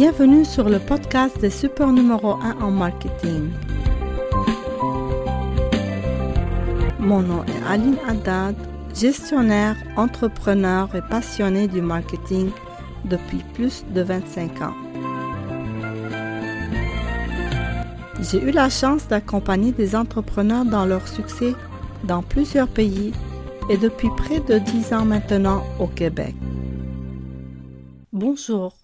Bienvenue sur le podcast des super numéro 1 en marketing. Mon nom est Aline Haddad, gestionnaire, entrepreneur et passionné du marketing depuis plus de 25 ans. J'ai eu la chance d'accompagner des entrepreneurs dans leur succès dans plusieurs pays et depuis près de 10 ans maintenant au Québec. Bonjour,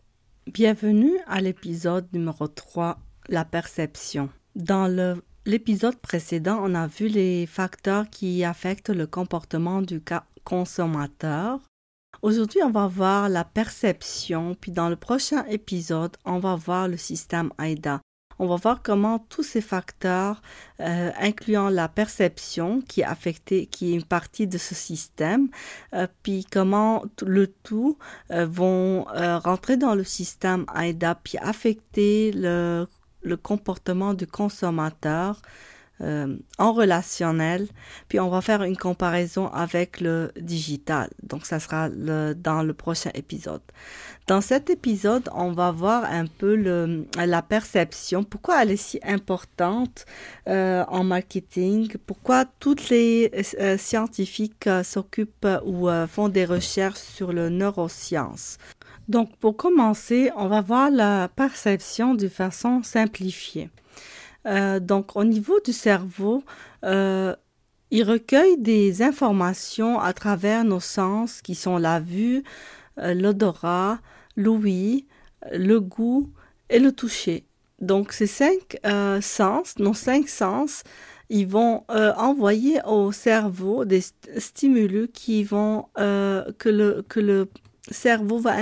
bienvenue à l'épisode numéro 3, la perception. Dans l'épisode précédent, on a vu les facteurs qui affectent le comportement du consommateur. Aujourd'hui, on va voir la perception, puis dans le prochain épisode, on va voir le système AIDA on va voir comment tous ces facteurs, euh, incluant la perception qui est affectée, qui est une partie de ce système, euh, puis comment le tout euh, vont rentrer dans le système AIDA puis affecter le comportement du consommateur euh, en relationnel, puis on va faire une comparaison avec le digital. Donc, ça sera dans le prochain épisode. Dans cet épisode, on va voir un peu la perception, pourquoi elle est si importante euh, en marketing, pourquoi toutes les euh, scientifiques s'occupent ou font des recherches sur le neurosciences. Donc, pour commencer, on va voir la perception de façon simplifiée. Euh, donc, au niveau du cerveau, euh, il recueille des informations à travers nos sens qui sont la vue, euh, l'odorat, l'ouïe, le goût et le toucher. Donc, ces cinq sens, nos cinq sens, ils vont envoyer au cerveau des stimulus qui vont que le que le cerveau va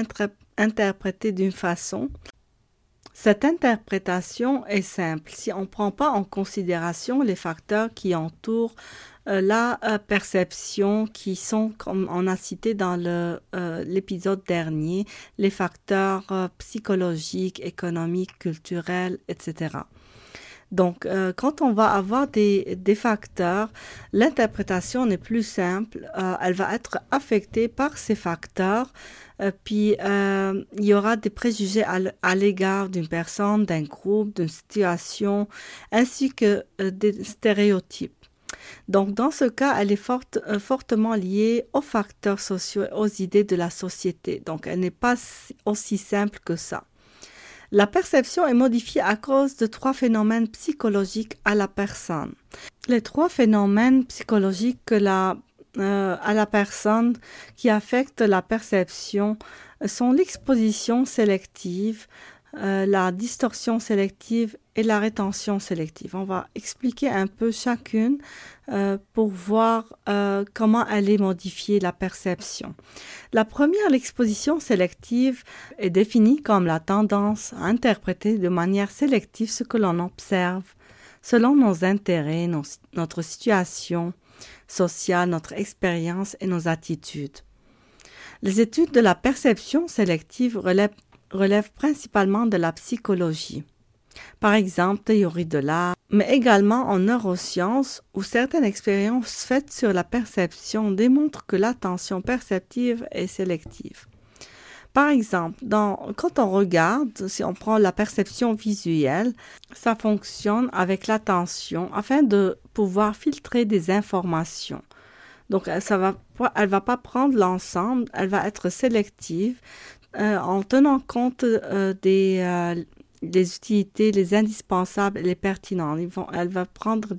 interpréter d'une façon cette interprétation est simple si on ne prend pas en considération les facteurs qui entourent euh, la euh, perception qui sont, comme on a cité dans euh, l'épisode dernier, les facteurs psychologiques, économiques, culturels, etc. Donc, quand on va avoir des, facteurs, l'interprétation n'est plus simple. elle va être affectée par ces facteurs euh, puis, euh, il y aura des préjugés à l'égard d'une personne, d'un groupe, d'une situation, ainsi que euh, des stéréotypes. Donc, dans ce cas, elle est forte, fortement liée aux facteurs sociaux et aux idées de la société. Donc, elle n'est pas aussi simple que ça. La perception est modifiée à cause de trois phénomènes psychologiques à la personne. Les trois phénomènes psychologiques que la euh, à la personne qui affectent la perception sont l'exposition sélective, euh, la distorsion sélective et la rétention sélective. On va expliquer un peu chacune euh, pour voir comment elle est modifiée, la perception. La première, l'exposition sélective, est définie comme la tendance à interpréter de manière sélective ce que l'on observe selon nos intérêts, notre situation, sociale, notre expérience et nos attitudes. Les études de la perception sélective relèvent, principalement de la psychologie. Par exemple, théorie de l'art, mais également en neurosciences où certaines expériences faites sur la perception démontrent que l'attention perceptive est sélective. Par exemple, quand on regarde, si on prend la perception visuelle, ça fonctionne avec l'attention afin de pouvoir filtrer des informations. Donc, ça va, elle va pas prendre l'ensemble, elle va être sélective euh, en tenant compte euh, des, euh, les utilités, les indispensables les pertinents. Elle va prendre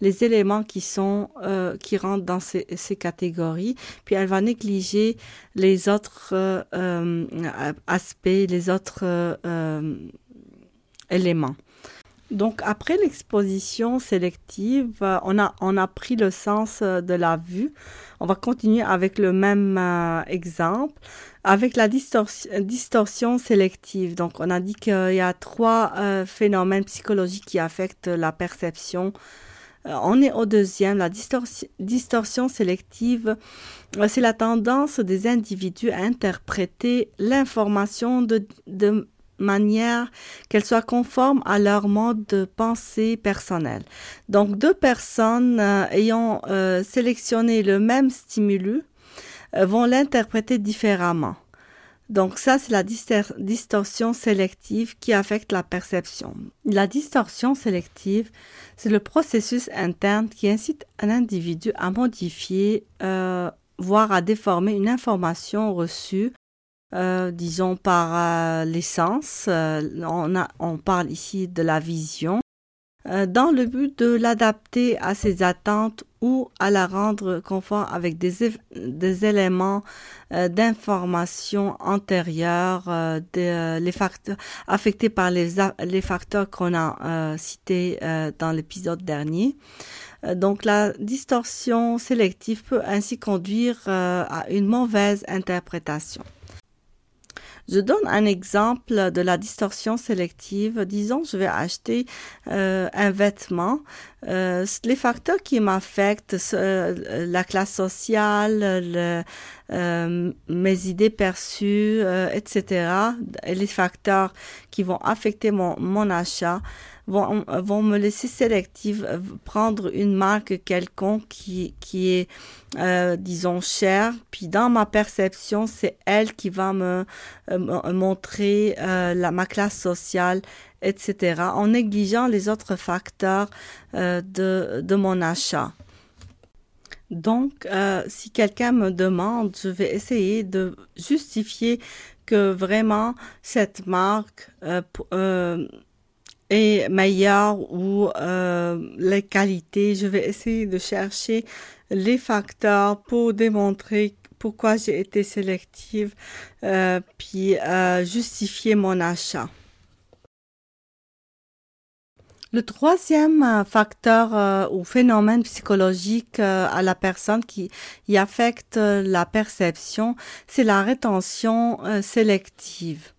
les éléments qui euh, rentrent dans ces, catégories, puis elle va négliger les autres euh, euh aspects, les autres éléments. Donc après l'exposition sélective, on a, on a pris le sens de la vue. On va continuer avec le même exemple avec la distorsion, sélective. Donc, on a dit qu'il y a trois euh, phénomènes psychologiques qui affectent la perception. Euh, on est au deuxième, la distorsion sélective. Euh, c'est la tendance des individus à interpréter l'information de manière qu'elle soit conforme à leur mode de pensée personnel. Donc, deux personnes ayant sélectionné le même stimulus euh, vont l'interpréter différemment. Donc ça, c'est la distorsion sélective qui affecte la perception. La distorsion sélective, c'est le processus interne qui incite un individu à modifier, euh, voire à déformer une information reçue, euh, disons par euh, l'essence. on, on parle ici de la vision euh, dans le but de l'adapter à ses attentes ou à la rendre conforme avec des, éléments euh, d'information antérieure, euh, les facteurs affectés par les facteurs qu'on a cités dans l'épisode dernier. Donc la distorsion sélective peut ainsi conduire à une mauvaise interprétation. Je donne un exemple de la distorsion sélective. Disons, je vais acheter euh, un vêtement. Euh, les facteurs qui m'affectent, euh, la classe sociale, le, euh, mes idées perçues, euh, etc., et les facteurs qui vont affecter mon, mon achat, vont, me laisser sélective, euh, prendre une marque quelconque qui, qui est, euh, disons, chère. Puis dans ma perception, c'est elle qui va me, euh, montrer la, ma classe sociale, etc., en négligeant les autres facteurs de, de mon achat. Donc, si quelqu'un me demande, je vais essayer de justifier que vraiment cette marque est meilleure ou euh, les qualités. Je vais essayer de chercher les facteurs pour démontrer pourquoi j'ai été sélective, euh, puis euh, justifier mon achat. Le troisième facteur ou phénomène psychologique à la personne qui y affecte la perception, c'est la rétention sélective.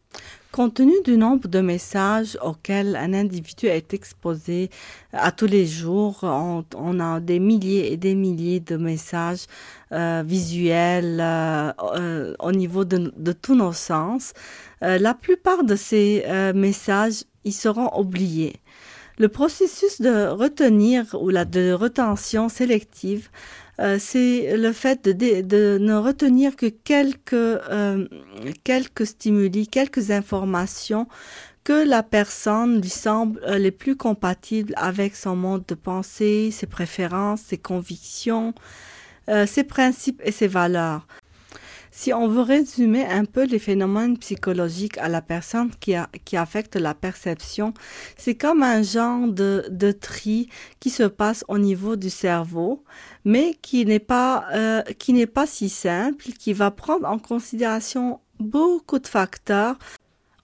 Compte tenu du nombre de messages auxquels un individu est exposé à tous les jours, on, a des milliers et des milliers de messages euh, visuels euh, euh, au niveau de, tous nos sens. la plupart de ces messages, ils seront oubliés. Le processus de retenir ou de retention sélective euh, c'est le fait de, de, ne retenir que quelques, euh, quelques stimuli, quelques informations que la personne lui semble euh, les plus compatibles avec son mode de pensée, ses préférences, ses convictions, ses principes et ses valeurs. Si on veut résumer un peu les phénomènes psychologiques à la personne qui, a, qui affectent la perception, c'est comme un genre de, de tri qui se passe au niveau du cerveau, mais qui n'est pas, euh, qui n'est pas si simple, qui va prendre en considération beaucoup de facteurs.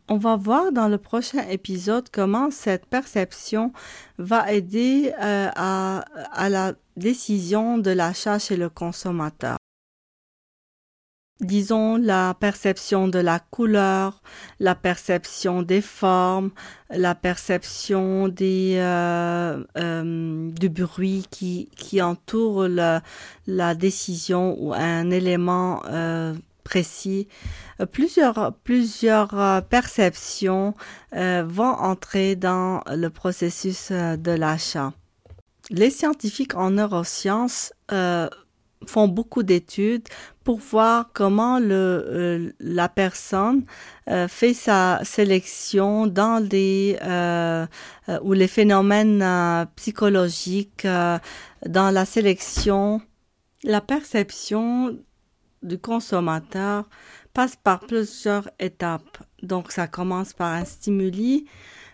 On va voir dans le prochain épisode comment cette perception va aider euh, à, à la décision de l'achat chez le consommateur disons, la perception de la couleur, la perception des formes, la perception des, euh, euh, du bruit qui, qui entoure la, la décision ou un élément euh, précis. Plusieurs, plusieurs perceptions vont entrer dans le processus de l'achat. Les scientifiques en neurosciences font beaucoup d'études pour voir comment le, euh, la personne euh, fait sa sélection dans des euh, ou les phénomènes psychologiques dans la sélection. La perception du consommateur passe par plusieurs étapes. Donc ça commence par un stimuli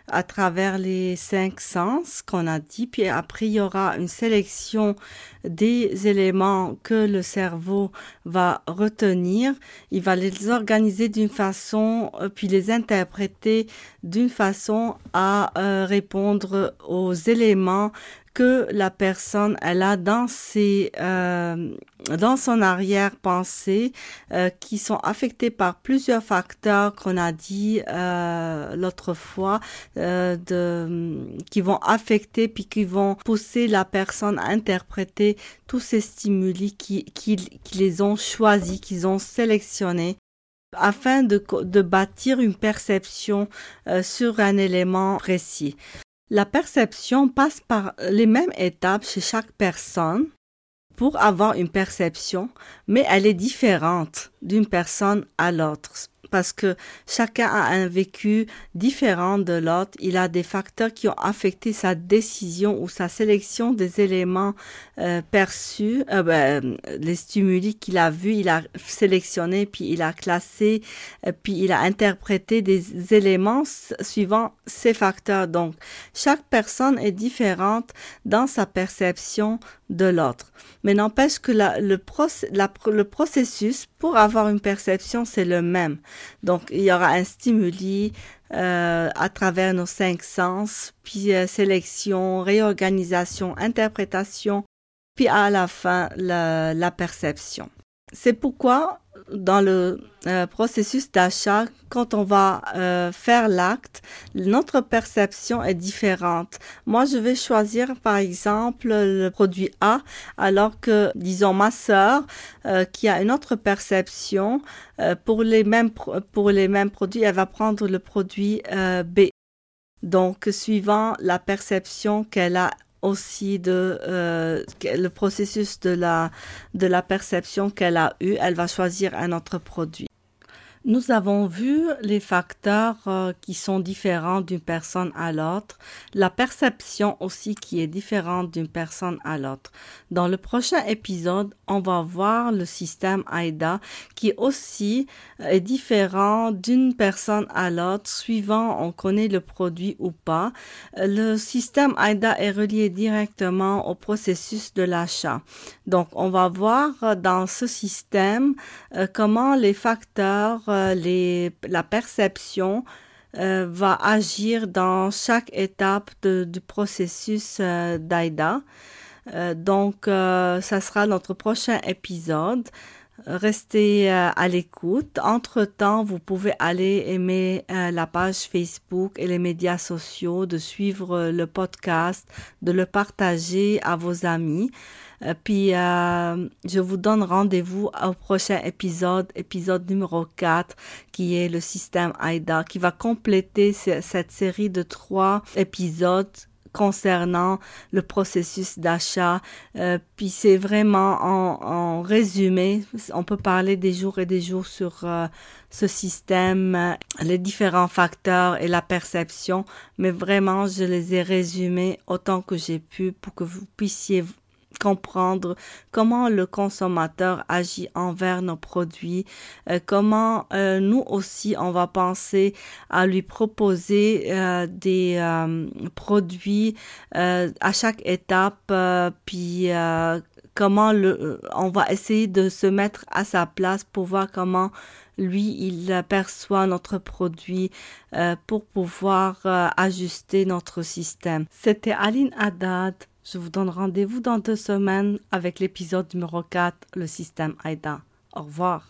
à travers les cinq sens qu'on a dit, puis après il y aura une sélection des éléments que le cerveau va retenir, il va les organiser d'une façon, euh, puis les interpréter d'une façon à euh, répondre aux éléments que la personne elle a dans ses euh, dans son arrière-pensée euh, qui sont affectés par plusieurs facteurs qu'on a dit euh, l'autre fois euh, de qui vont affecter puis qui vont pousser la personne à interpréter tous ces stimuli qui qui, qui les ont choisis qu'ils ont sélectionnés afin de, de bâtir une perception euh, sur un élément précis. La perception passe par les mêmes étapes chez chaque personne pour avoir une perception, mais elle est différente d'une personne à l'autre. Parce que chacun a un vécu différent de l'autre. Il a des facteurs qui ont affecté sa décision ou sa sélection des éléments euh, perçus, euh, ben, les stimuli qu'il a vus, il a sélectionné, puis il a classé, euh, puis il a interprété des éléments suivant ces facteurs. Donc, chaque personne est différente dans sa perception de l'autre. Mais n'empêche que le processus pour avoir une perception, c'est le même. Donc, il y aura un stimuli euh, à travers nos cinq sens, puis euh, sélection, réorganisation, interprétation, puis à la fin, la, la perception. C'est pourquoi dans le euh, processus d'achat, quand on va euh, faire l'acte, notre perception est différente. Moi, je vais choisir par exemple le produit A, alors que, disons, ma sœur, euh, qui a une autre perception, pour, les mêmes pour les mêmes produits, elle va prendre le produit B. Donc, suivant la perception qu'elle a aussi de euh, le processus de la de la perception qu'elle a eu, elle va choisir un autre produit. Nous avons vu les facteurs euh, qui sont différents d'une personne à l'autre, la perception aussi qui est différente d'une personne à l'autre. Dans le prochain épisode, on va voir le système AIDA qui aussi euh, est différent d'une personne à l'autre suivant on connaît le produit ou pas. Le système AIDA est relié directement au processus de l'achat. Donc, on va voir dans ce système euh, comment les facteurs euh, la perception euh, va agir dans chaque étape du processus euh, d'AIDA. donc, ça sera notre prochain épisode. Restez à l'écoute. Entre-temps, vous pouvez aller aimer la page Facebook et les médias sociaux, de suivre le podcast, de le partager à vos amis. Euh, puis, euh, je vous donne rendez-vous au prochain épisode, épisode numéro 4, qui est le système AIDA, qui va compléter cette série de trois épisodes concernant le processus d'achat. Euh, puis c'est vraiment en, résumé, on peut parler des jours et des jours sur euh, ce système, les différents facteurs et la perception, mais vraiment je les ai résumés autant que j'ai pu pour que vous puissiez comprendre comment le consommateur agit envers nos produits, euh, comment euh, nous aussi on va penser à lui proposer euh, des produits à chaque étape, puis comment le, on va essayer de se mettre à sa place pour voir comment lui, il perçoit notre produit pour pouvoir ajuster notre système. C'était Aline Haddad je vous donne rendez-vous dans deux semaines avec l'épisode numéro 4, le système AIDA. Au revoir.